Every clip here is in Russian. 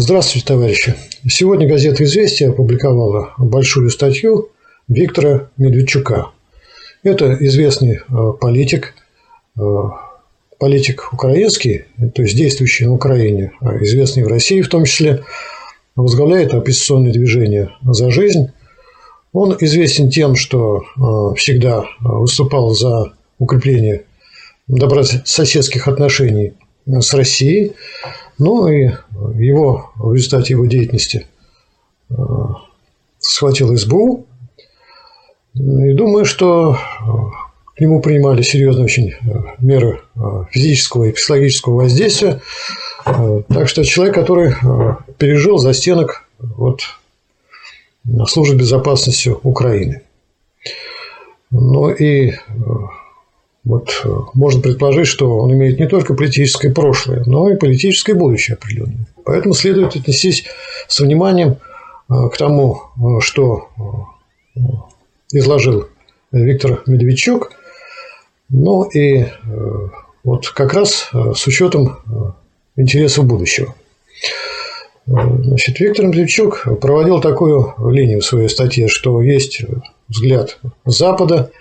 Здравствуйте, товарищи. Сегодня газета «Известия» опубликовала большую статью Виктора Медведчука. Это известный э, политик, э, политик украинский, то есть действующий на Украине, а известный в России в том числе, возглавляет оппозиционное движение «За жизнь». Он известен тем, что э, всегда выступал за укрепление добрососедских отношений с Россией. Ну и его, в результате его деятельности э, схватил СБУ. И думаю, что э, к нему принимали серьезные очень э, меры физического и психологического воздействия. Так что человек, который пережил за стенок вот, службы безопасности Украины. Ну и вот э, можно предположить, что он имеет не только политическое прошлое, но и политическое будущее определенное. Поэтому следует отнестись с вниманием э, к тому, э, что изложил Виктор Медведчук, ну и вот как раз с учетом интересов будущего. Значит, Виктор Медведчук проводил такую линию в своей статье, что есть взгляд Запада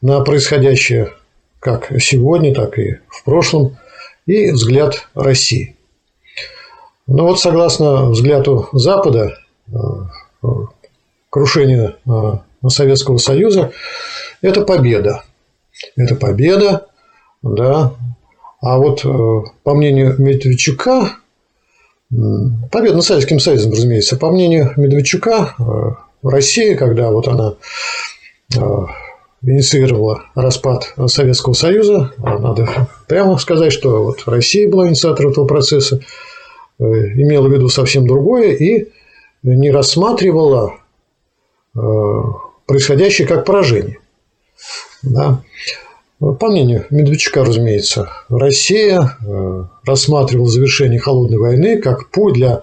на происходящее как сегодня, так и в прошлом, и взгляд России. Но вот согласно взгляду Запада, э, крушение э, Советского Союза – это победа. Это победа, да. А вот э, по мнению Медведчука, победа над Советским Союзом, разумеется, по мнению Медведчука, Россия, когда вот она инициировала распад Советского Союза. Надо прямо сказать, что вот Россия была инициатором этого процесса, э, имела в виду совсем другое и не рассматривала э, происходящее как поражение. Да. По мнению Медведчука, разумеется, Россия э, рассматривала завершение холодной войны как путь для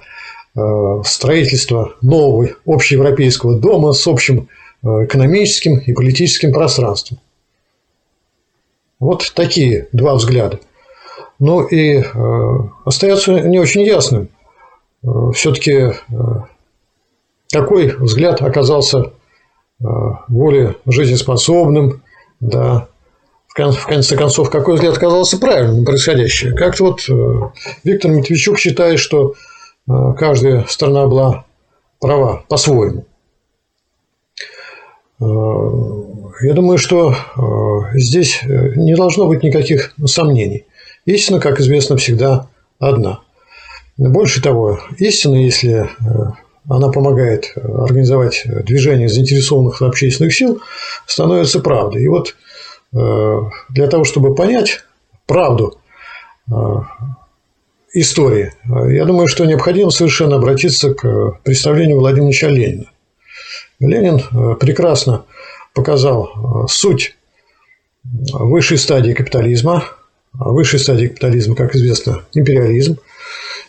строительства нового общеевропейского дома с общим экономическим и политическим пространством. Вот такие два взгляда. Ну и э, остается не очень ясным, э, все-таки э, какой взгляд оказался э, более жизнеспособным, да, в конце концов, какой взгляд оказался правильным происходящее. Как-то вот э, Виктор Матвейчук считает, что э, каждая страна была права по-своему. Э, я думаю, что э, здесь э, не должно быть никаких сомнений. Истина, как известно, всегда одна. Больше того, истина, если она помогает организовать движение заинтересованных общественных сил, становится правдой. И вот для того, чтобы понять правду истории, я думаю, что необходимо совершенно обратиться к представлению Владимира Ильича Ленина. Ленин э, прекрасно показал э, суть высшей стадии капитализма. А высшей стадии капитализма, как известно, империализм.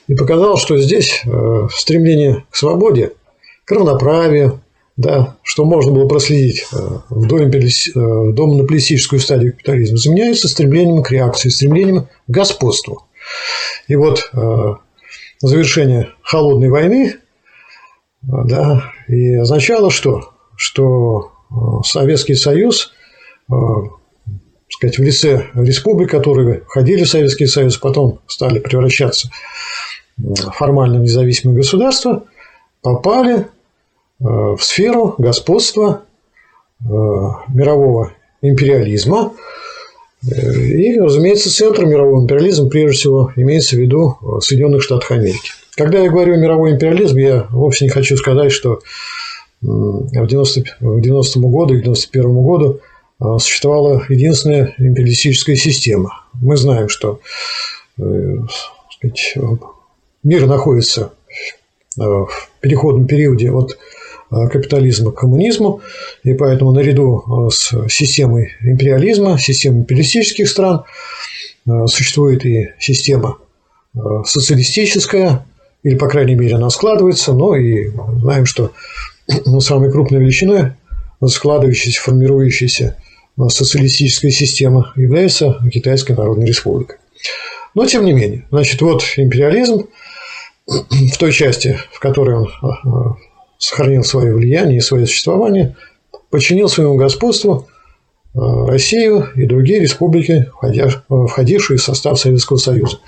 И показал, что здесь э, стремление к свободе, к равноправию, да, что можно было проследить в домонополистическую стадию капитализма, заменяется стремлением к реакции, стремлением к господству. И вот завершение холодной войны да, и означало что? Что э, Советский Союз, э, сказать, в лице республик, которые входили в Советский Союз, потом стали превращаться в формально независимые государства, попали э, в сферу господства мирового империализма. И, разумеется, центр мирового империализма, прежде всего, имеется в виду Соединенных Штатах Америки. Когда я говорю мировой империализм, я вовсе не хочу сказать, что в 90, к 90 году, к 91 году а, существовала единственная империалистическая система. Мы знаем, что э, сказать, мир находится э, в переходном периоде от э, капитализма к коммунизму, и поэтому наряду с системой империализма, системой империалистических стран, существует и система социалистическая, или, по крайней мере, она складывается, но и знаем, что ну, самой крупной величиной складывающейся, формирующейся социалистическая система является Китайская Народная Республика. Но, тем не менее, значит, вот империализм, в той части, в которой он а, сохранил свое влияние и свое существование, подчинил своему господству Россию и другие республики, входившие в состав Советского Союза.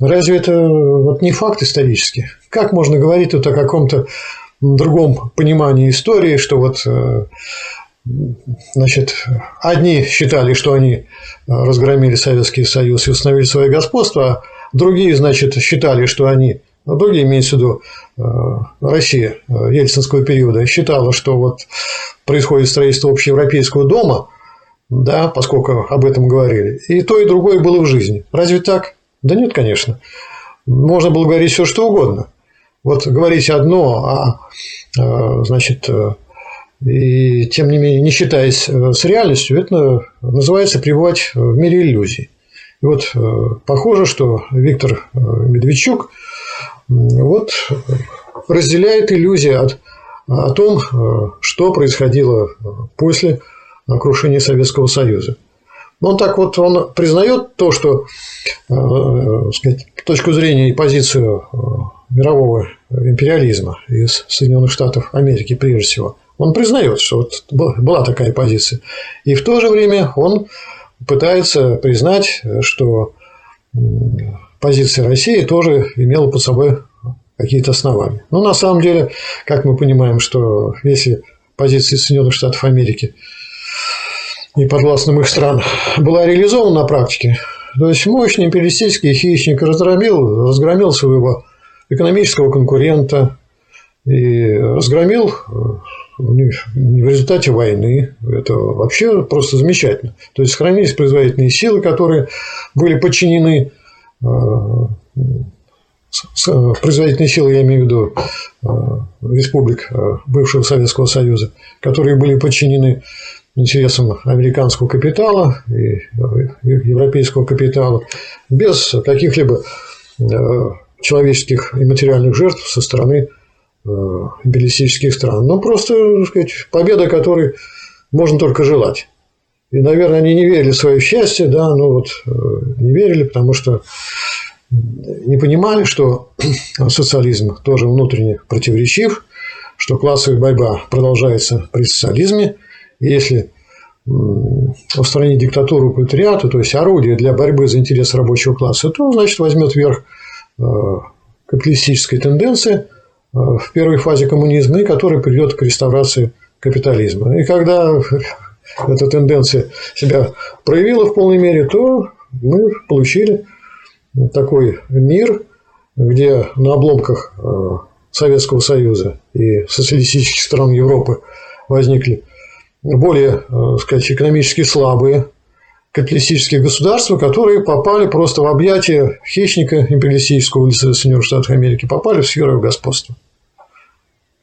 Разве это вот не факт исторический? Как можно говорить тут о каком-то другом понимании истории, что вот Значит, одни считали, что они э, разгромили Советский Союз и установили свое господство, а другие, значит, считали, что они, ну, другие имеется в виду э, Россия э, ельцинского периода, считала, что вот происходит строительство общеевропейского дома, да, поскольку об этом говорили, и то, и другое было в жизни. Разве так? Да нет, конечно. Можно было говорить все, что угодно. Вот говорить одно, а значит, и тем не менее, не считаясь э, с реальностью, это называется пребывать в мире иллюзий. И вот э, похоже, что Виктор э, Медведчук вот разделяет иллюзии от, о том, что происходило после крушения Советского Союза. Он так вот он признает то, что сказать, точку зрения и позицию мирового империализма из Соединенных Штатов Америки прежде всего – он признает, что вот была такая позиция. И в то же время он пытается признать, что позиция России тоже имела под собой какие-то основания. Но на самом деле, как мы понимаем, что если позиция Соединенных Штатов Америки и подвластным их стран была реализована на практике, то есть мощный империалистический хищник разгромил, разгромил своего экономического конкурента и разгромил в результате войны. Это вообще просто замечательно. То есть сохранились производительные силы, которые были подчинены э, производительные силы, я имею в виду э, республик э, бывшего Советского Союза, которые были подчинены интересам американского капитала и европейского капитала без каких-либо человеческих и материальных жертв со стороны Э, империалистических стран. Ну, просто, так сказать, победа, которой можно только желать. И, наверное, они не верили в свое счастье, да, ну вот э, не верили, потому что не понимали, что социализм тоже внутренне противоречив, что классовая борьба продолжается при социализме, если устранить диктатуру пролетариата, то есть орудие для борьбы за интерес рабочего класса, то, значит, возьмет верх э, капиталистическая тенденция, Э, в первой фазе коммунизма и который приведет к реставрации капитализма. И когда эта тенденция себя проявила в полной мере, то мы получили такой мир, где на обломках э, Советского Союза и социалистических стран Европы возникли более, так э, сказать, экономически слабые капиталистические государства, которые попали просто в объятия хищника империалистического лица Соединенных Штатов Америки, попали в сферу господства.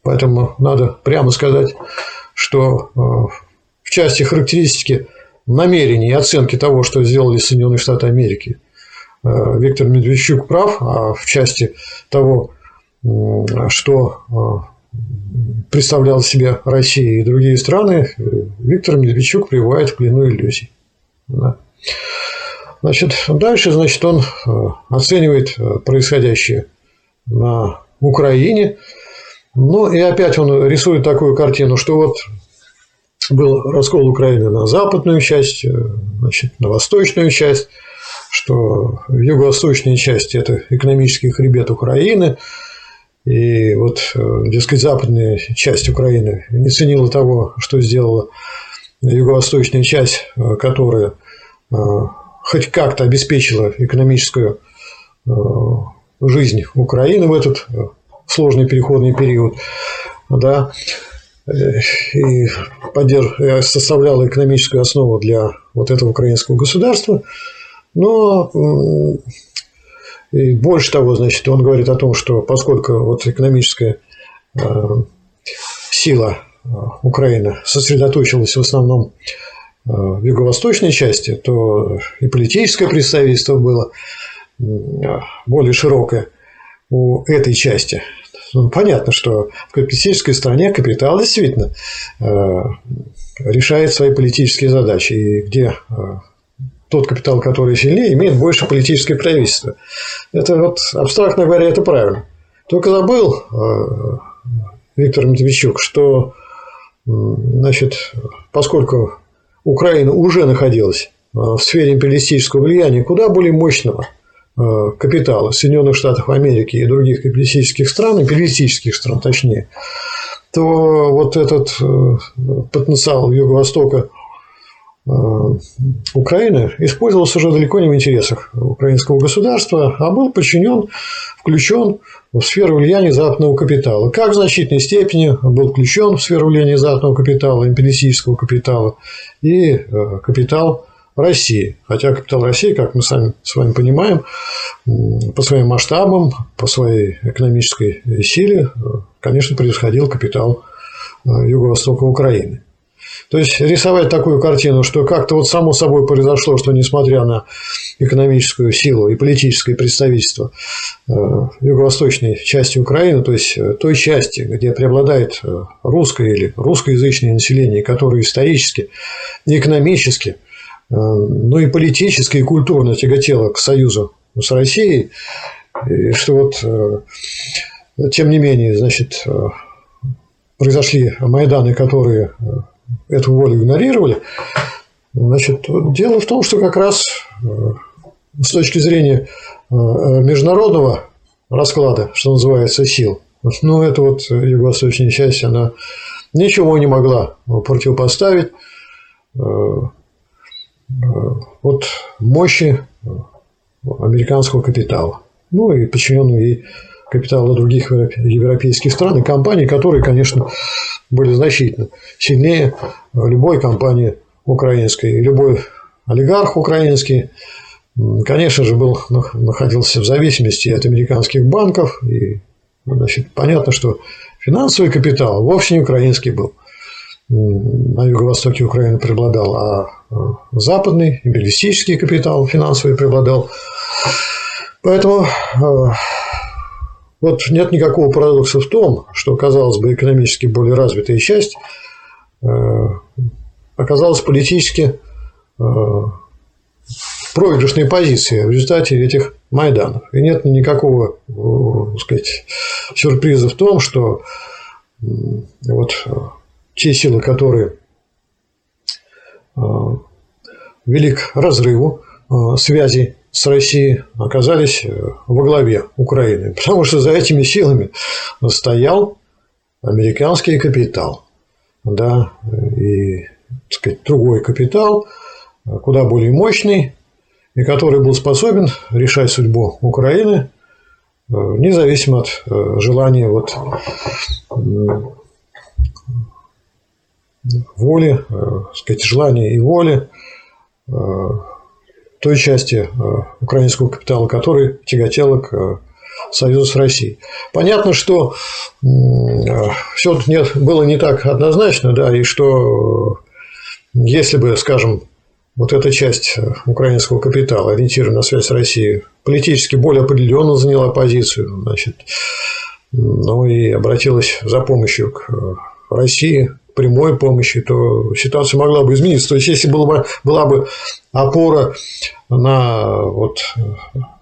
Поэтому надо прямо сказать, что э, в части характеристики намерений и оценки того, что сделали Соединенные Штаты Америки, э, Виктор Медведчук прав, а в части того, что представлял себе Россия и другие страны, Виктор Медведчук пребывает в плену иллюзий. Да. Значит, дальше значит, он оценивает происходящее на Украине – ну, и опять он рисует такую картину, что вот был раскол Украины на западную часть, э, значит, на восточную часть, что в юго-восточной части это экономический хребет Украины, и вот, э, дескать, западная часть Украины не ценила того, что сделала юго-восточная часть, э, которая хоть как-то обеспечила экономическую жизнь Украины в этот сложный переходный период, да, и поддерж... составляла экономическую основу для вот этого украинского государства. Но и больше того, значит, он говорит о том, что поскольку вот экономическая э, сила э, Украины сосредоточилась в основном э, в юго-восточной части, то и политическое представительство было более широкое у этой части. Ну, понятно, что в капиталистической стране капитал действительно решает свои политические задачи, и где тот капитал, который сильнее, имеет больше политическое правительство. Это вот, абстрактно говоря, это правильно. Только забыл Виктор Медведчук, что значит, поскольку Украина уже находилась в сфере империалистического влияния куда более мощного капитала Соединенных Штатов Америки и других капиталистических стран, империалистических стран точнее, то вот этот потенциал Юго-Востока – Э, Украины использовался уже далеко не в интересах украинского государства, а был подчинен, включен в сферу влияния западного капитала. Как в значительной степени был включен в сферу влияния западного капитала, империалистического капитала и э, капитал России. Хотя капитал России, как мы сами с вами понимаем, по своим масштабам, по своей экономической силе, э, конечно, превосходил капитал Юго-Востока Украины. То есть рисовать такую картину, что как-то вот само собой произошло, что несмотря на экономическую силу и политическое представительство э, юго-восточной части Украины, то есть э, той части, где преобладает э, русское или русскоязычное население, которое исторически экономически, ну и политически и культурно тяготело к союзу с Россией, и что вот тем не менее, значит, произошли Майданы, которые эту волю игнорировали. Значит, дело в том, что как раз э, с точки зрения э, международного расклада, что называется, сил, ну, это вот юго-восточная часть, она ничего не могла противопоставить э, вот мощи американского капитала, ну и подчиненного ей капитала других европейских стран и компаний, которые, конечно, были значительно сильнее любой компании украинской. Любой олигарх украинский, конечно же, был, находился в зависимости от американских банков. И значит, понятно, что финансовый капитал вовсе не украинский был. На юго-востоке Украины преобладал, а западный империалистический капитал финансовый преобладал. Поэтому э, вот нет никакого парадокса в том, что, казалось бы, экономически более развитая часть э, оказалась политически э, проигрышной позиции в результате этих Майданов. И нет никакого так сказать, сюрприза в том, что вот те силы, которые вели к разрыву связи с Россией оказались э, во главе Украины, потому что за этими силами стоял американский капитал, да, и так сказать, другой капитал, куда более мощный, и который был способен решать судьбу Украины э, независимо от э, желания вот воли, сказать, желания и воли той части э, украинского капитала, который тяготела к э, союзу с Россией. Понятно, что э, все нет, было не так однозначно, да, и что если бы, скажем, вот эта часть украинского капитала, ориентированная на связь с Россией, политически более определенно заняла позицию, значит, ну и обратилась за помощью к России, прямой помощи, то ситуация могла бы измениться. То есть, если была бы, была бы опора на вот,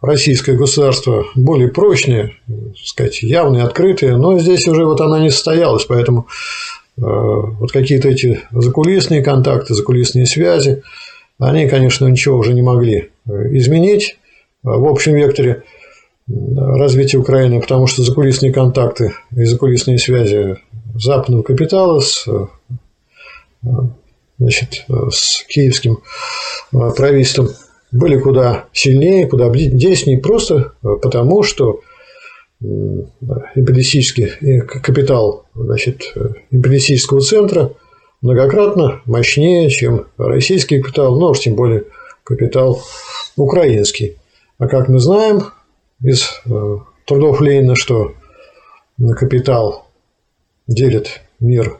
российское государство более прочное, сказать, явные, открытые, но здесь уже вот она не состоялась, поэтому э, вот какие-то эти закулисные контакты, закулисные связи, они, конечно, ничего уже не могли э, изменить в общем векторе развития Украины, потому что закулисные контакты и закулисные связи западного капитала с, значит, с киевским правительством были куда сильнее, куда действеннее, просто потому, что империалистический капитал значит, империалистического центра многократно мощнее, чем российский капитал, но уж тем более капитал украинский. А как мы знаем из э, трудов Ленина, что капитал делит мир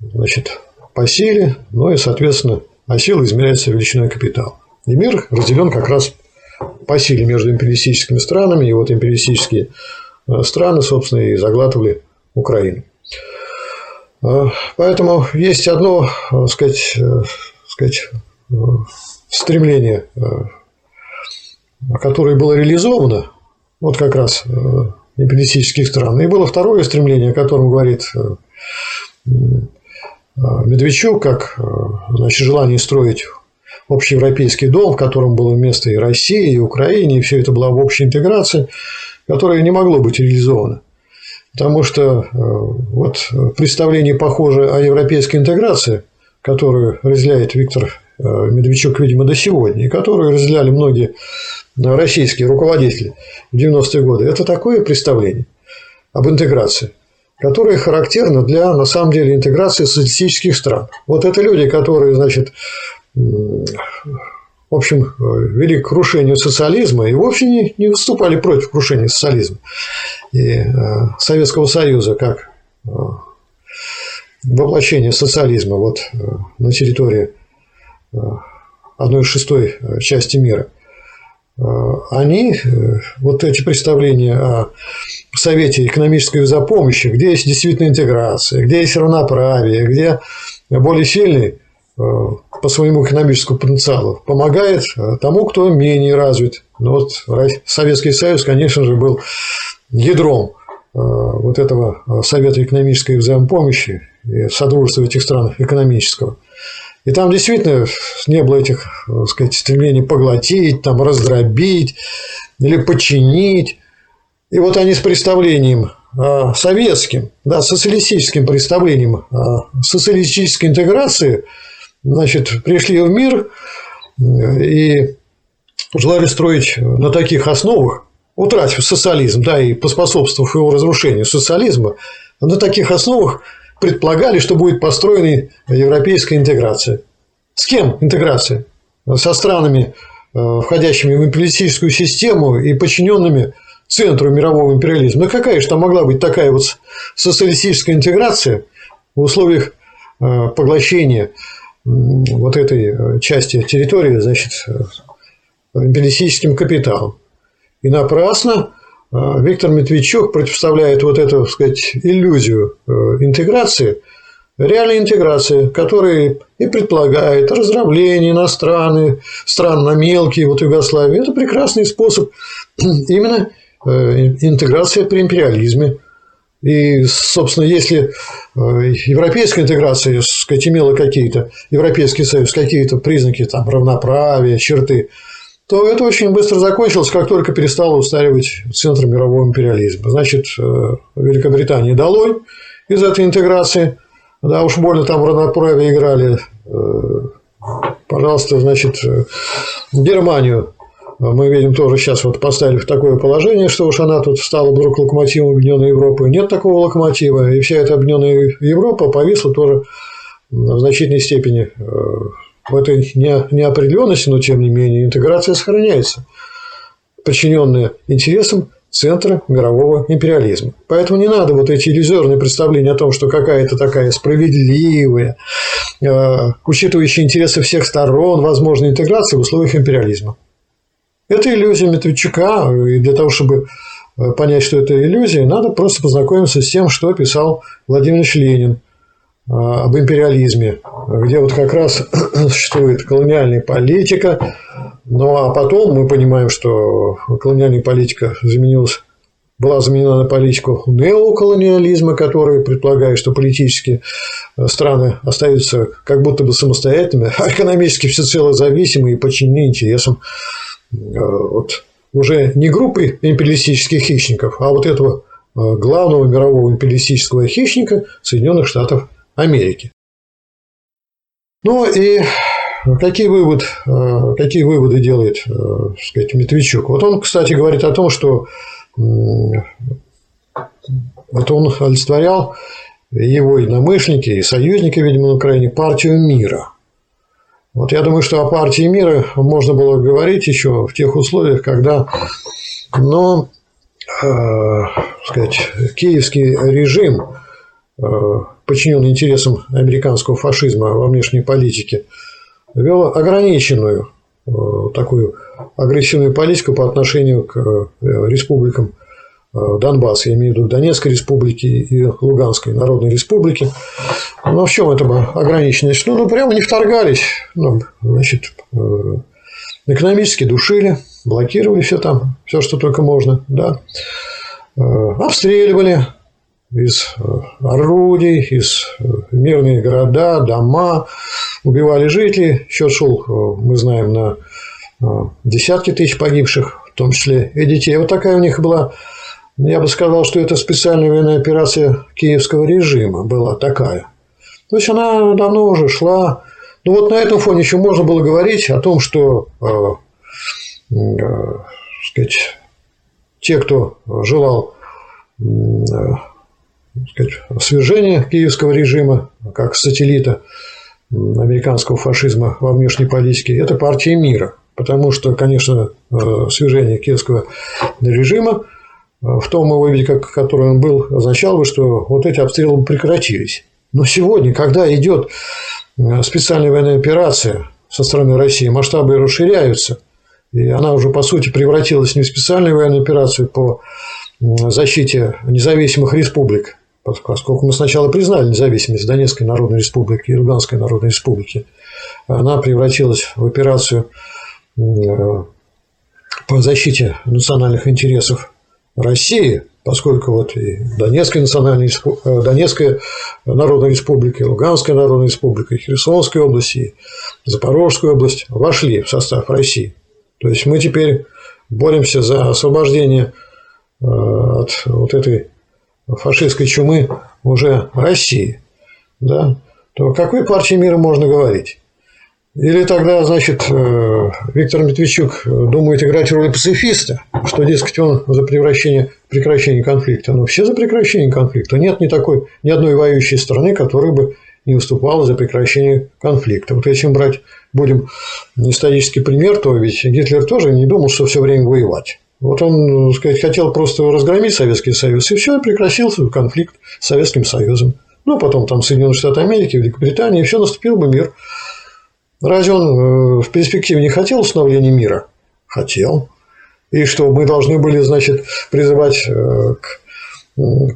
значит, по силе, ну и, соответственно, а сила измеряется величиной капитала. И мир разделен как раз по силе между империалистическими странами, и вот империалистические э, страны, собственно, и заглатывали Украину. Э, поэтому есть одно, так сказать, сказать, стремление которое было реализовано, вот как раз э, империалистических стран. И было второе стремление, о котором говорит Медведчук, как значит, желание строить общеевропейский дом, в котором было место и России, и Украине, и все это была в общей интеграции, которая не могло быть реализовано. Потому что вот представление похоже о европейской интеграции, которую разделяет Виктор Медведчук, видимо, до сегодня, и которую разделяли многие российские руководители в 90-е годы, это такое представление об интеграции, которое характерно для, на самом деле, интеграции социалистических стран. Вот это люди, которые, значит, в общем, вели к крушению социализма и вовсе не, не выступали против крушения социализма. И э, Советского Союза как э, воплощение социализма вот, э, на территории одной шестой части мира – Э, они, э, вот эти представления о Совете экономической взаимопомощи, где есть действительно интеграция, где есть равноправие, где более сильный э, по своему экономическому потенциалу помогает тому, кто менее развит. Но вот Советский Союз, конечно же, был ядром вот этого Совета экономической взаимопомощи и Содружества этих стран экономического – и там действительно не было этих, так сказать, стремлений поглотить, там, раздробить или подчинить. И вот они с представлением а, советским, да, социалистическим представлением а, социалистической интеграции, значит, пришли в мир и желали строить на таких основах, утратив социализм, да, и поспособствовав его разрушению социализма, на таких основах предполагали, что будет построена европейская интеграция. С кем интеграция? Со странами, э, входящими в империалистическую систему и подчиненными центру мирового империализма. Ну какая же там могла быть такая вот социалистическая интеграция в условиях э, поглощения вот этой э, части территории, значит, империалистическим капиталом. И напрасно Виктор Медведчук противоставляет вот эту, так сказать, иллюзию э, интеграции реальной интеграции, которая и предполагает раздробление иностранных стран на мелкие, вот Югославии. Это прекрасный способ именно э, интеграции при империализме. И, собственно, если э, европейская интеграция, так сказать, имела какие-то, Европейский Союз, какие-то признаки там, равноправия, черты, то это очень быстро закончилось, как только перестало устраивать центр мирового империализма. Значит, э, Великобритания долой из этой интеграции. Да, уж больно там равноправие играли. Э, пожалуйста, значит, э, Германию мы видим тоже сейчас вот поставили в такое положение, что уж она тут стала вдруг локомотивом Объединенной Европы. Нет такого локомотива, и вся эта Объединенная Европа повисла тоже в значительной степени в этой неопределенности, но тем не менее интеграция сохраняется, подчиненная интересам центра мирового империализма. Поэтому не надо вот эти иллюзорные представления о том, что какая-то такая справедливая, э, учитывающая интересы всех сторон, возможная интеграция в условиях империализма. Это иллюзия Медведчука, и для того, чтобы э, понять, что это иллюзия, надо просто познакомиться с тем, что писал Владимир Ильич Ленин – об империализме, где вот как раз существует колониальная политика, ну а потом мы понимаем, что колониальная политика заменилась была заменена на политику неоколониализма, который предполагает, что политические э, страны остаются как будто бы самостоятельными, а экономически всецело зависимы и подчинены интересам э, вот, уже не группы империалистических хищников, а вот этого э, главного мирового империалистического хищника Соединенных Штатов Америки. Ну и какие, вывод, э, какие выводы делает э, так сказать, Медведчук? Вот он, кстати, говорит о том, что вот он олицетворял его единомышленники и союзники, видимо, на Украине, партию мира. Вот я думаю, что о партии мира можно было говорить еще в тех условиях, когда ну, э, сказать, киевский режим э, подчиненный интересам американского фашизма во внешней политике, вел ограниченную э, такую агрессивную политику по отношению к э, республикам э, Донбасса, я имею в виду Донецкой республики и Луганской Народной республики. Но в чем это ограниченность? Ну, ну прямо не вторгались. Ну, значит, экономически душили, блокировали все там, все, что только можно. Да. обстреливали из э, орудий, из э, мирные города, дома, убивали жителей. Счет шел, мы знаем, на десятки тысяч погибших, в том числе и детей. Вот такая у них была, я бы сказал, что это специальная военная операция киевского режима была такая. То есть она давно уже шла. Ну вот на этом фоне еще можно было говорить о том, что э, э, сказать, те, кто желал э, сказать, свержения киевского режима как сателлита американского фашизма во внешней политике, это партия мира. Потому что, конечно, э, свержение киевского режима э, в том его виде, как, который он был, означало бы, что вот эти обстрелы прекратились. Но сегодня, когда идет специальная военная операция со стороны России, масштабы расширяются – и она уже, по сути, превратилась не в специальную военную операцию по защите независимых республик, поскольку мы сначала признали независимость Донецкой Народной Республики и Луганской Народной Республики, она превратилась в операцию по защите национальных интересов России, поскольку вот и Донецкая, национальная, Донецкая Народная Республика, и Луганская Народная Республика, и Херсонская область, и Запорожская область вошли в состав России. То есть мы теперь боремся за освобождение э, от вот этой фашистской чумы уже России, да, то о какой партии мира можно говорить? Или тогда, значит, э, Виктор Медведчук думает играть роль пацифиста, что, дескать, он за превращение, прекращение конфликта. Но все за прекращение конфликта. Нет ни такой, ни одной воюющей страны, которая бы не выступала за прекращение конфликта. Вот если мы брать будем исторический пример, то ведь Гитлер тоже не думал, что все время воевать. Вот он, так сказать, хотел просто разгромить Советский Союз, и все, прекратился конфликт с Советским Союзом. Ну, потом там Соединенные Штаты Америки, Великобритания, и все, наступил бы мир. Разве он э, в перспективе не хотел установления мира? Хотел. И что, мы должны были, значит, призывать э, к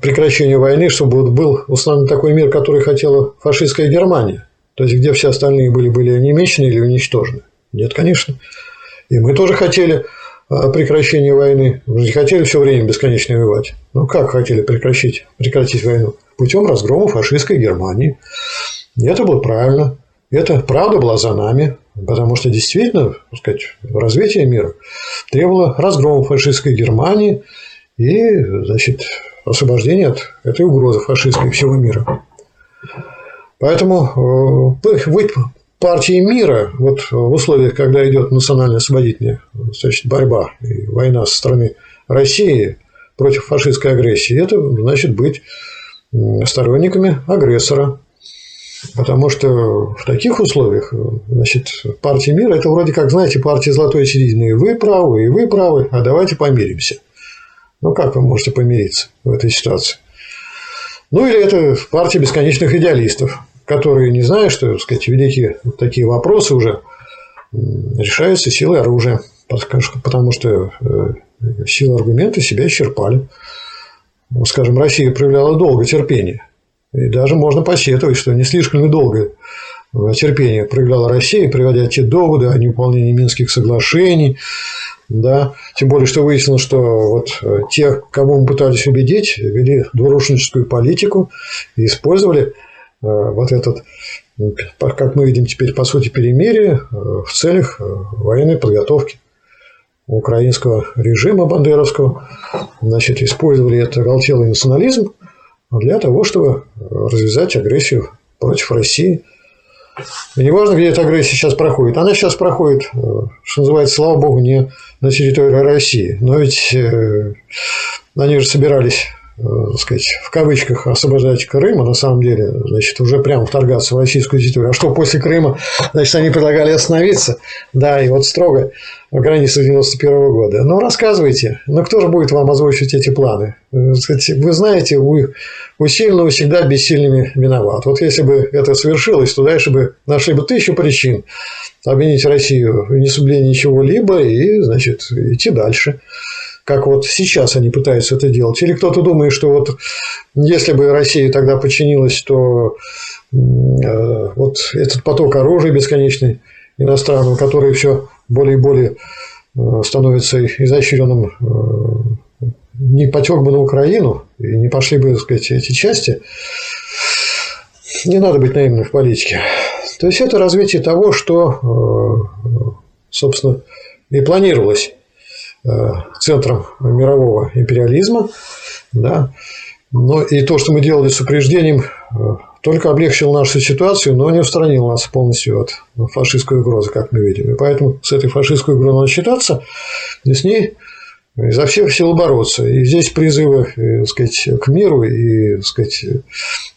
прекращению войны, чтобы был установлен такой мир, который хотела фашистская Германия. То есть, где все остальные были, были онемечены или уничтожены? Нет, конечно. И мы тоже хотели прекращения войны. Не хотели все время бесконечно воевать. Ну, как хотели прекратить, прекратить войну? Путем разгрома фашистской Германии. И это было правильно. Это правда была за нами, потому что действительно, так сказать, развитие мира требовало разгрома фашистской Германии и, значит, освобождения от этой угрозы фашистской всего мира. Поэтому партией мира вот в условиях, когда идет национально-освободительная борьба и война со стороны России против фашистской агрессии, это значит быть сторонниками агрессора. Потому что в таких условиях значит, партия мира – это вроде как, знаете, партия золотой середины. И вы правы, и вы правы, а давайте помиримся. Ну, как вы можете помириться в этой ситуации? Ну, или это партия бесконечных идеалистов, которые не знают, что, так сказать, великие такие вопросы уже решаются силой оружия, потому что э, силы аргумента себя исчерпали. Ну, скажем, Россия проявляла долго терпение. И даже можно посетовать, что не слишком ли долго терпение проявляла Россия, приводя те доводы о невыполнении Минских соглашений, да, тем более, что выяснилось, что вот э, те, кого мы пытались убедить, вели двурушническую политику и использовали э, вот этот, как мы видим теперь, по сути, перемирие э, в целях военной подготовки украинского режима бандеровского. Значит, использовали это оголтелый национализм для того, чтобы развязать агрессию против России – и неважно, где эта агрессия сейчас проходит. Она сейчас проходит, э, что называется, слава богу, не на территории России. Но ведь э, они же собирались Э, так сказать, в кавычках освобождать Крым, а на самом деле, значит, уже прямо вторгаться в российскую территорию. А что после Крыма, значит, они предлагали остановиться, да, и вот строго в границах 91 года. Ну, рассказывайте, ну, кто же будет вам озвучивать эти планы? Э, вы знаете, вы у сильного всегда бессильными виноват. Вот если бы это совершилось, то дальше бы нашли бы тысячу причин обвинить Россию в несоблюдении чего-либо и, значит, идти дальше как вот сейчас они пытаются это делать. Или кто-то думает, что вот если бы Россия тогда подчинилась, то э, вот этот поток оружия бесконечный иностранного, который все более и более э, становится изощренным, э, не потек бы на Украину и не пошли бы, так сказать, эти части, не надо быть наивным в политике. То есть это развитие того, что, собственно, и планировалось центром мирового империализма, да, но и то, что мы делали с упреждением, только облегчил нашу ситуацию, но не устранил нас полностью от фашистской угрозы, как мы видим. И поэтому с этой фашистской угрозой надо считаться, и с ней изо всех сил бороться. И здесь призывы э, так сказать, к миру и так сказать,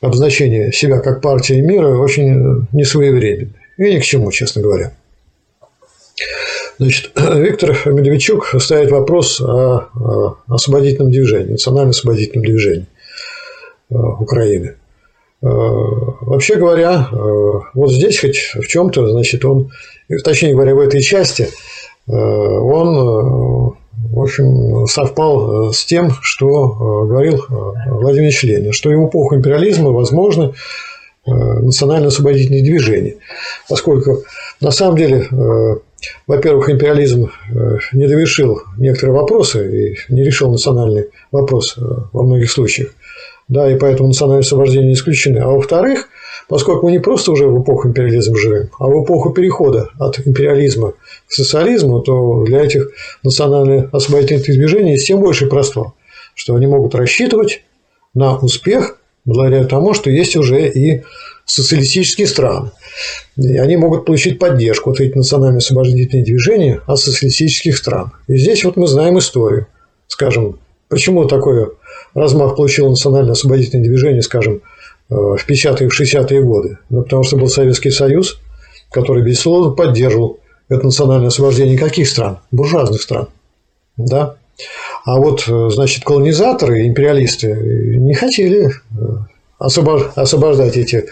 обозначение себя как партии мира очень несвоевременны. И ни к чему, честно говоря. Значит, Виктор Медведчук ставит вопрос о освободительном движении, национально-освободительном движении э, Украины. Э, вообще говоря, вот здесь хоть в чем-то, значит, он, точнее говоря, в этой части, он в общем, совпал э, с тем, что э, говорил э, Владимир Ленин, что и в эпоху империализма возможно национально-освободительные движения. Поскольку на самом деле, во-первых, империализм не довершил некоторые вопросы и не решил национальный вопрос во многих случаях. Да, и поэтому национальное освобождение не исключены. А во-вторых, поскольку мы не просто уже в эпоху империализма живем, а в эпоху перехода от империализма к социализму, то для этих национальных освободительных движений есть тем больше простор, что они могут рассчитывать на успех благодаря тому, что есть уже и социалистические страны. И они могут получить поддержку, вот эти национальные освободительные движения от социалистических стран. И здесь вот мы знаем историю. Скажем, почему такой размах получило национальное освободительное движение, скажем, Э, в 50-е и в 60-е годы. Ну, потому что был Советский Союз, который, безусловно, поддерживал это национальное освобождение каких стран? Буржуазных стран. Да? А вот, э, значит, колонизаторы, империалисты не хотели э, освобождать эти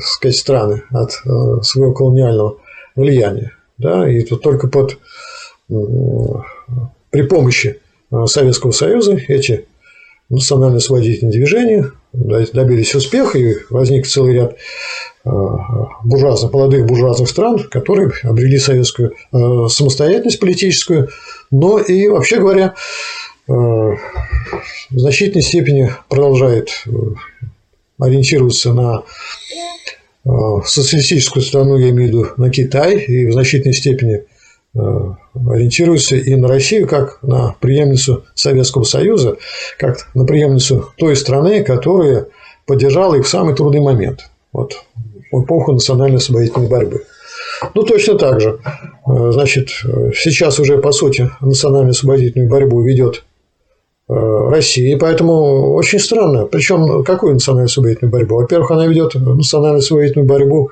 сказать, страны от своего колониального влияния. Да? И тут только под, при помощи Советского Союза эти национально-освободительные движения добились успеха, и возник целый ряд э, буржуазных, молодых буржуазных стран, которые обрели советскую э, самостоятельность политическую, но и, вообще говоря, э, в значительной степени продолжает ориентироваться на социалистическую страну, я имею в виду на Китай, и в значительной степени Э, ориентируется и на Россию как на преемницу Советского Союза, как на преемницу той страны, которая поддержала их в самый трудный момент, вот, в эпоху национальной освободительной борьбы. Ну, точно так же. Э, значит, сейчас уже, по сути, национальную освободительную борьбу ведет э, Россия, и поэтому очень странно. Причем, какую национальную освободительную борьбу? Во-первых, она ведет национальную освободительную борьбу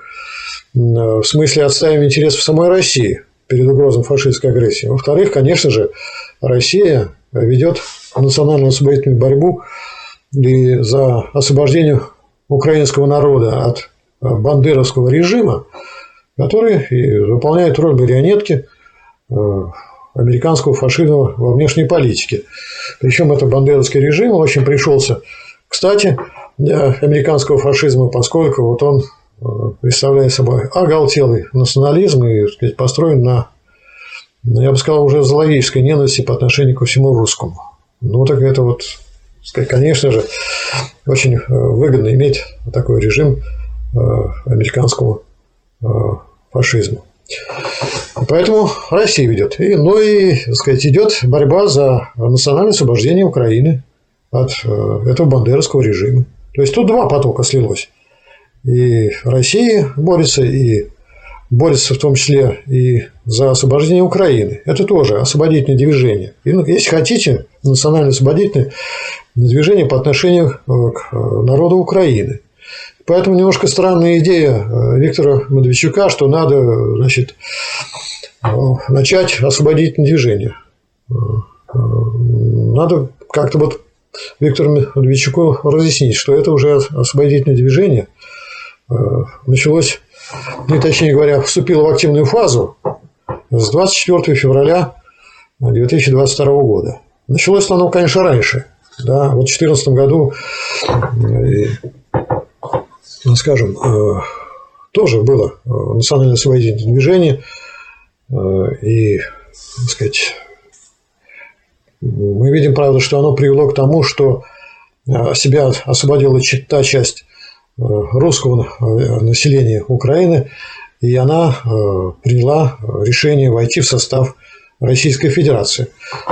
в смысле отстаивания интересов самой России – перед угрозой фашистской агрессии. Во-вторых, конечно же, Россия ведет национальную освободительную борьбу и за освобождение украинского народа от бандеровского режима, который выполняет роль марионетки э, американского фашизма во внешней политике. Причем этот бандеровский режим очень пришелся, кстати, для американского фашизма, поскольку вот он представляет собой оголтелый национализм и сказать, построен на, я бы сказал, уже зловещей ненависти по отношению ко всему русскому. Ну, так это вот, сказать, конечно же, очень э, выгодно иметь такой режим э, американскому э, фашизму. Поэтому Россия ведет. И, ну и, так сказать, идет борьба за национальное освобождение Украины от этого бандеровского режима. То есть тут два потока слилось и Россия борется, и борется в том числе и за освобождение Украины. Это тоже освободительное движение. И, ну, если хотите, национальное освободительное движение по отношению э, к э, народу Украины. Поэтому немножко странная идея э, Виктора Медведчука, что надо значит, начать освободительное движение. Надо как-то вот Виктору Медведчуку разъяснить, что это уже освободительное движение – Э, началось, ну, точнее говоря, вступило в активную фазу с 24 февраля 2022 года. Началось оно, конечно, раньше. Да, вот в 2014 году, скажем, э, тоже было э, национальное освободительное движение, и, так сказать, Мы видим, правда, что оно привело к тому, что себя освободила та часть русского населения Украины, и она приняла решение войти в состав Российской Федерации.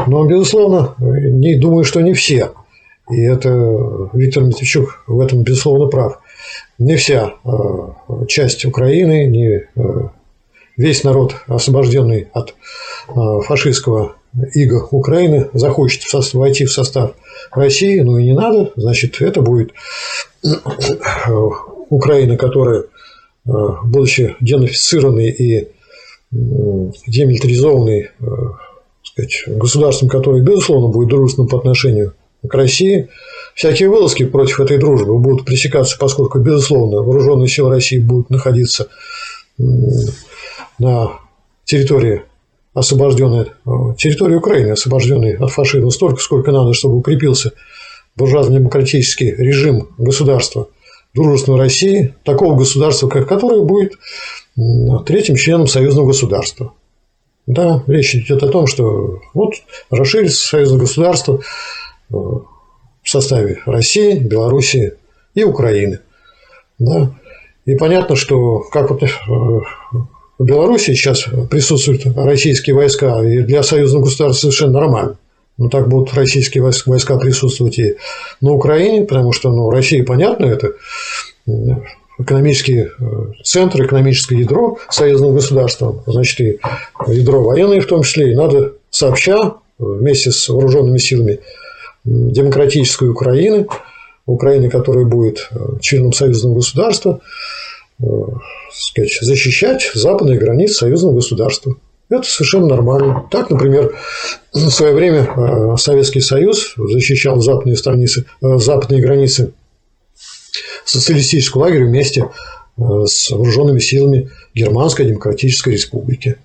Но, безусловно, не думаю, что не все. И это Виктор Матвейчук в этом, безусловно, прав. Не вся э, часть Украины, не э, весь народ, освобожденный от э, фашистского ига Украины, захочет войти в состав России, ну и не надо, значит, это будет Украина, которая, будучи денацифицированной и демилитаризованный э, сказать, государством, которое, безусловно, будет дружественным по отношению к России, всякие вылазки против этой дружбы будут пресекаться, поскольку, безусловно, вооруженные силы России будут находиться на территории освобожденной, территории Украины, освобожденной от фашизма столько, сколько надо, чтобы укрепился буржуазно-демократический режим государства дружественной России, такого государства, как которое будет третьим членом союзного государства. Да, речь идет о том, что вот расширится союзное государство составе России, Белоруссии и Украины. Да. И понятно, что как вот э, в Беларуси сейчас присутствуют российские войска, и для союзного государства совершенно нормально. Но так будут российские войска присутствовать и на Украине, потому что ну, Россия, понятно, это экономический э, центр, экономическое ядро союзного государства, значит, и ядро военное в том числе, и надо сообща э, вместе с вооруженными силами демократической Украины, Украины, которая будет э, членом союзного государства, сказать, защищать западные границы союзного государства. Это совершенно нормально. Так, например, в свое время Советский Союз защищал западные, страницы, западные границы социалистического лагеря вместе э, с вооруженными силами Германской Демократической Республики.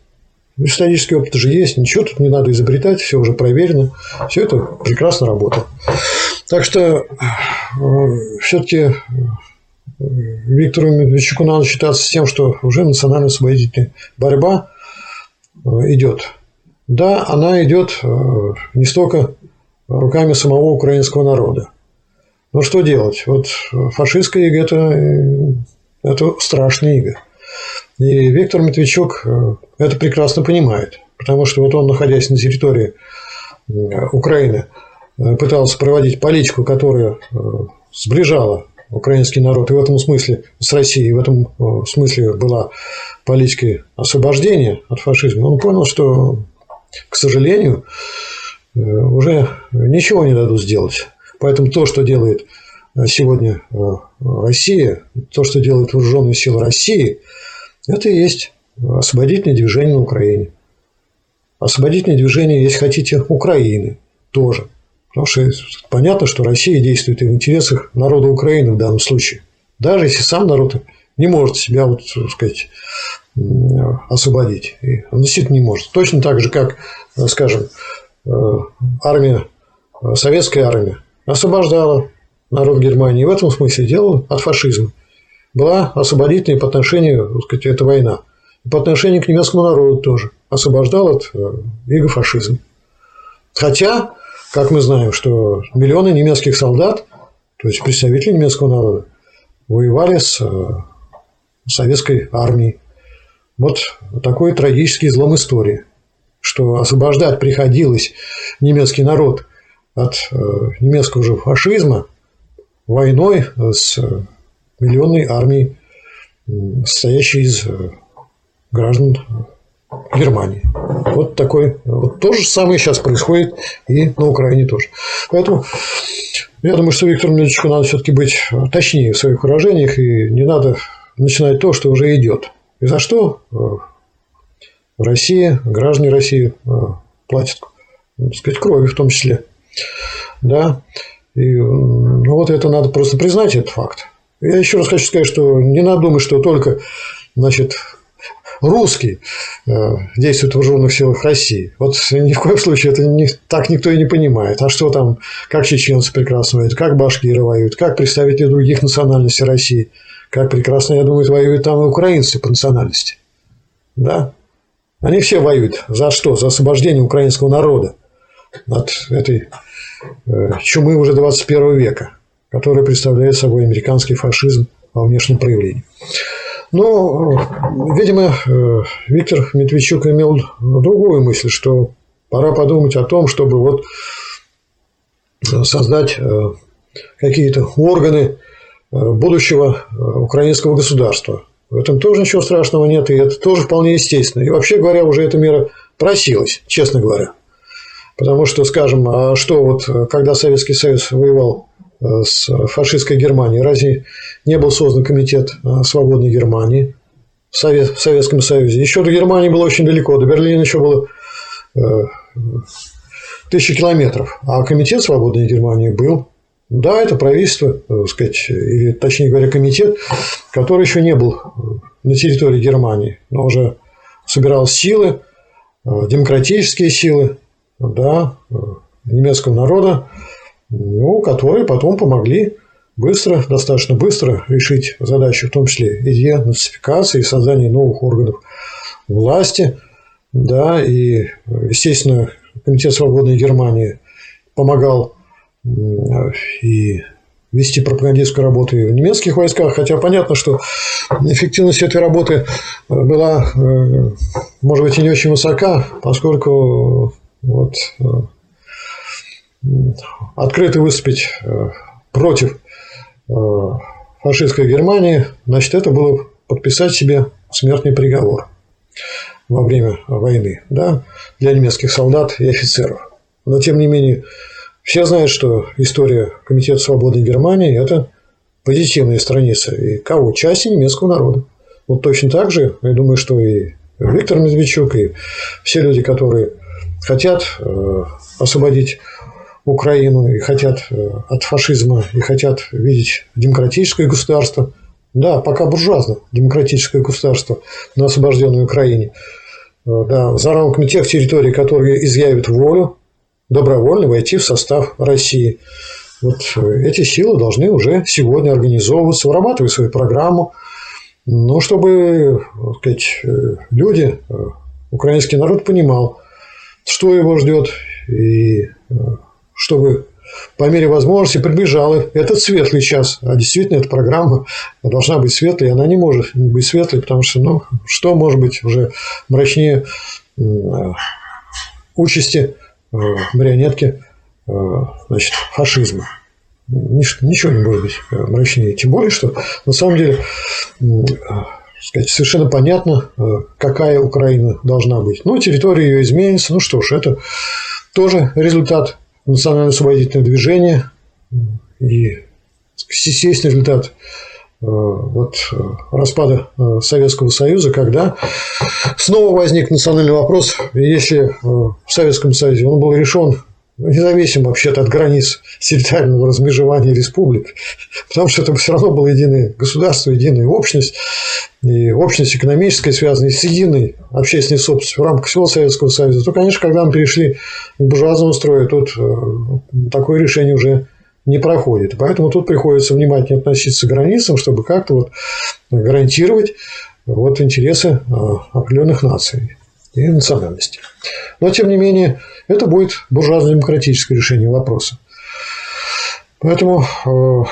Исторический опыт же есть, ничего тут не надо изобретать, все уже проверено, все это прекрасно работает. Так что э, все-таки э, Виктору Медведчуку надо считаться тем, что уже национально-освободительная борьба идет. Да, она идет не столько руками самого украинского народа. Но что делать? Вот фашистская ига – это, это страшная ига. И Виктор Матвейчук э, это прекрасно понимает, потому что вот он, находясь на территории э, Украины, э, пытался проводить политику, которая сближала украинский народ, и в этом смысле с Россией, в этом смысле была политикой освобождения от фашизма, он понял, что, к сожалению, уже ничего не дадут сделать. Поэтому то, что делает сегодня э, Россия, то, что делают вооруженные силы России, это и есть освободительное движение на Украине. Освободительное движение, если хотите, Украины тоже. Потому что понятно, что Россия действует и в интересах народа Украины в данном случае. Даже если сам народ не может себя, вот, так сказать, освободить. И он действительно не может. Точно так же, как, скажем, э, армия, советская армия освобождала народ Германии. И в этом смысле делала от фашизма. Была освободительной по отношению, так сказать, эта война. И по отношению к немецкому народу тоже. Освобождал от э, иго фашизма. Хотя, как мы знаем, что миллионы немецких солдат, то есть представители немецкого народа, воевали с э, советской армией. Вот такой трагический излом истории, что освобождать приходилось немецкий народ – от э, немецкого же фашизма войной с миллионной армией, состоящей из э, граждан Германии. Вот такой, вот то же самое сейчас происходит и на Украине тоже. Поэтому я думаю, что Виктору Мельчику надо все-таки быть точнее в своих выражениях и не надо начинать то, что уже идет. И за что э, Россия, граждане России платят, так сказать, кровью в том числе. Да? И, ну, вот это надо просто признать, этот факт. Я еще раз хочу сказать, что не надо думать, что только значит, русский э, действует в вооруженных силах России. Вот ни в коем случае это не, так никто и не понимает. А что там, как чеченцы прекрасно воюют, как башкиры воюют, как представители других национальностей России, как прекрасно, я думаю, воюют там и украинцы по национальности. Да? Они все воюют. За что? За освобождение украинского народа. от этой чумы уже 21 века, которая представляет собой американский фашизм во внешнем проявлении. Но, видимо, э, Виктор Медведчук имел другую мысль, что пора подумать о том, чтобы вот создать какие-то органы будущего украинского государства. В этом тоже ничего страшного нет, и это тоже вполне естественно. И вообще говоря, уже эта мера просилась, честно говоря. Потому что, скажем, а что вот, когда Советский Союз воевал э, с фашистской Германией, разве не был создан комитет э, свободной Германии в, Советском Союзе? Еще до Германии было очень далеко, до Берлина еще было э, тысячи километров, а комитет свободной Германии был да, это правительство, так сказать, или точнее говоря, комитет, который еще не был на территории Германии, но уже собирал силы, демократические силы, да, немецкого народа, ну, которые потом помогли быстро, достаточно быстро решить задачу, в том числе и денацификации, и создания новых органов власти, да, и, естественно, Комитет свободной Германии помогал и вести пропагандистскую работу и в немецких войсках, хотя понятно, что эффективность этой работы была, э, может быть, и не очень высока, поскольку вот, э, открыто выступить э, против фашистской Германии, значит, это было подписать себе смертный приговор во время войны да, для немецких солдат и офицеров. Но, тем не менее, все знают, что история Комитета свободной Германии – это позитивная страница. И кого? Части немецкого народа. Вот точно так же, я думаю, что и Виктор Медведчук, и все люди, которые хотят э, освободить Украину и хотят э, от фашизма, и хотят видеть демократическое государство, да, пока буржуазно демократическое государство на освобожденной Украине, э, да, за рамками тех территорий, которые изъявят волю, добровольно войти в состав России. Вот эти силы должны уже сегодня организовываться, вырабатывать свою программу, ну, чтобы так сказать, люди, украинский народ понимал, что его ждет, и чтобы по мере возможности приближал этот светлый час. А действительно, эта программа должна быть светлой, она не может не быть светлой, потому что, ну, что может быть уже мрачнее участи Э, марионетки э, значит, фашизма. Ничего не может быть э, мрачнее. Тем более, что на самом деле сказать, совершенно понятно, какая Украина должна быть. Ну, территория ее изменится. Ну что ж, это тоже результат национально-освободительного движения и естественный результат вот распада Советского Союза, когда снова возник национальный вопрос, если в Советском Союзе он был решен независимо вообще-то от границ территориального размежевания республик, потому что это все равно было единое государство, единая общность, и общность экономическая, связанная с единой общественной собственностью в рамках всего Советского Союза, то, конечно, когда мы перешли к буржуазному строю, тут э, такое решение уже не проходит. Поэтому тут приходится внимательно относиться к границам, чтобы как-то вот гарантировать вот интересы а, определенных наций и национальностей. Но, тем не менее, это будет буржуазно-демократическое решение вопроса. Поэтому э,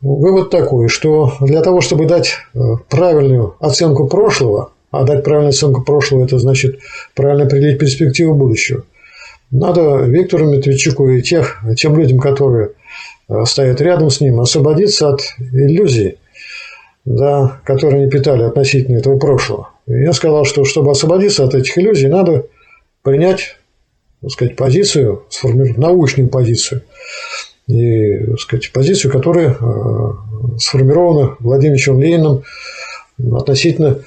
вывод такой, что для того, чтобы дать э, правильную оценку прошлого, а дать правильную оценку прошлого – это значит правильно определить перспективу будущего, надо Виктору Медведчуку и тех, тем людям, которые э, стоят рядом с ним, освободиться от иллюзий, да, которые они питали относительно этого прошлого. Я сказал, что чтобы освободиться от этих иллюзий, надо принять так сказать, позицию, сформировать научную позицию. И так сказать, позицию, которая э, сформирована Владимиром Лениным относительно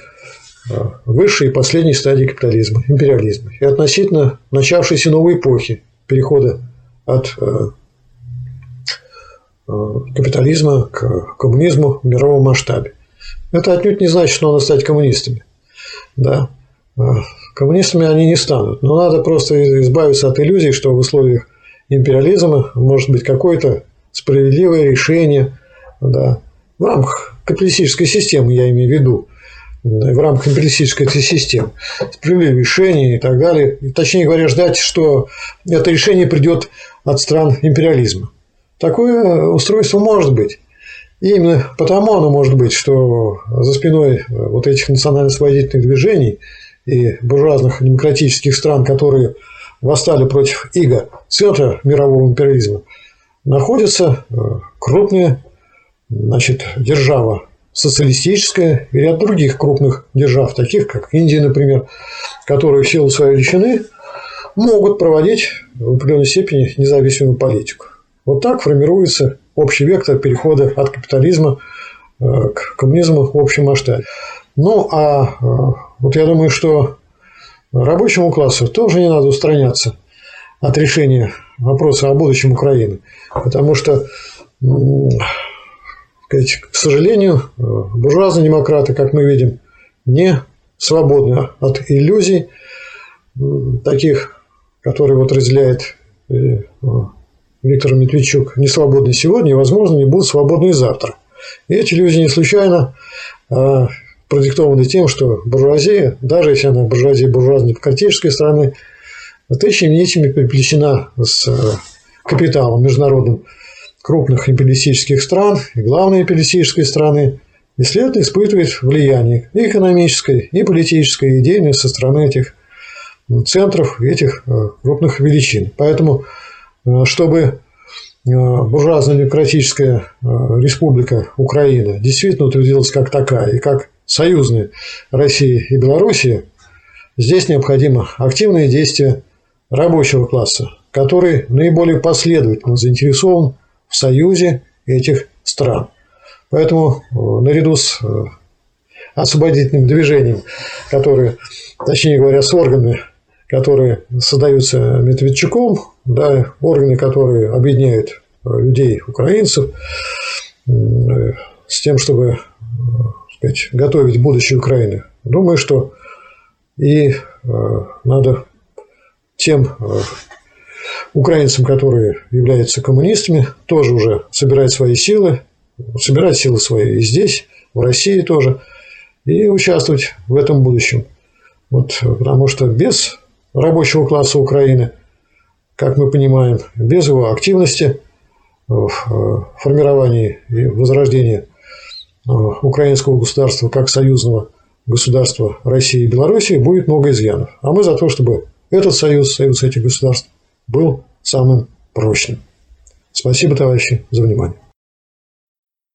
э, высшей и последней стадии капитализма, империализма, и относительно начавшейся новой эпохи перехода от Э, капитализма к коммунизму в мировом масштабе. Это отнюдь не значит, что надо стать коммунистами. Да? Э, коммунистами они не станут. Но надо просто избавиться от иллюзий, что в условиях империализма может быть какое-то справедливое решение да, в рамках капиталистической системы, я имею в виду, в рамках империалистической этой системы, справедливые решения и так далее. Точнее говоря, ждать, что это решение придет от стран империализма. Такое устройство может быть. И именно потому оно может быть, что за спиной вот этих национально-освободительных движений и буржуазных демократических стран, которые восстали против иго центра мирового империализма, находится э, крупная значит, держава социалистическая и ряд других крупных держав, таких как Индия, например, которые в силу своей величины могут проводить в определенной степени независимую политику. Вот так формируется общий вектор перехода от капитализма э, к коммунизму в общем масштабе. Ну, а э, вот я думаю, что рабочему классу тоже не надо устраняться от решения вопроса о будущем Украины, потому что к сожалению, э, буржуазные демократы, как мы видим, не свободны от иллюзий, таких, которые вот разделяет Виктор Медведчук, не свободны сегодня и, возможно, не будут свободны завтра. И эти иллюзии не случайно а продиктованы тем, что буржуазия, даже если она буржуазия буржуазно-демократической страны, тысячами нитями переплетена с капиталом международным крупных империалистических стран и главной империалистической страны, и, следовательно, испытывает влияние и экономическое, и политическое, и идейное со стороны этих центров, этих э, крупных величин. Поэтому, э, чтобы э, буржуазно-демократическая республика Украина действительно утвердилась как такая и как союзные России и Белоруссии, здесь необходимо активное действие рабочего класса, который наиболее последовательно заинтересован в союзе этих стран. Поэтому э, наряду с э, освободительным движением, которые, точнее говоря, с органами, которые создаются Медведчуком, да, органы, которые объединяют э, людей, украинцев, с тем, чтобы сказать, готовить будущее Украины. Думаю, что и надо тем украинцам, которые являются коммунистами, тоже уже собирать свои силы, собирать силы свои и здесь, в России тоже, и участвовать в этом будущем. Вот, потому что без рабочего класса Украины, как мы понимаем, без его активности в э, формировании и возрождении э, украинского государства как союзного государства России и Белоруссии будет много изъянов. А мы за то, чтобы этот союз, союз этих государств был самым прочным. Спасибо, товарищи, за внимание.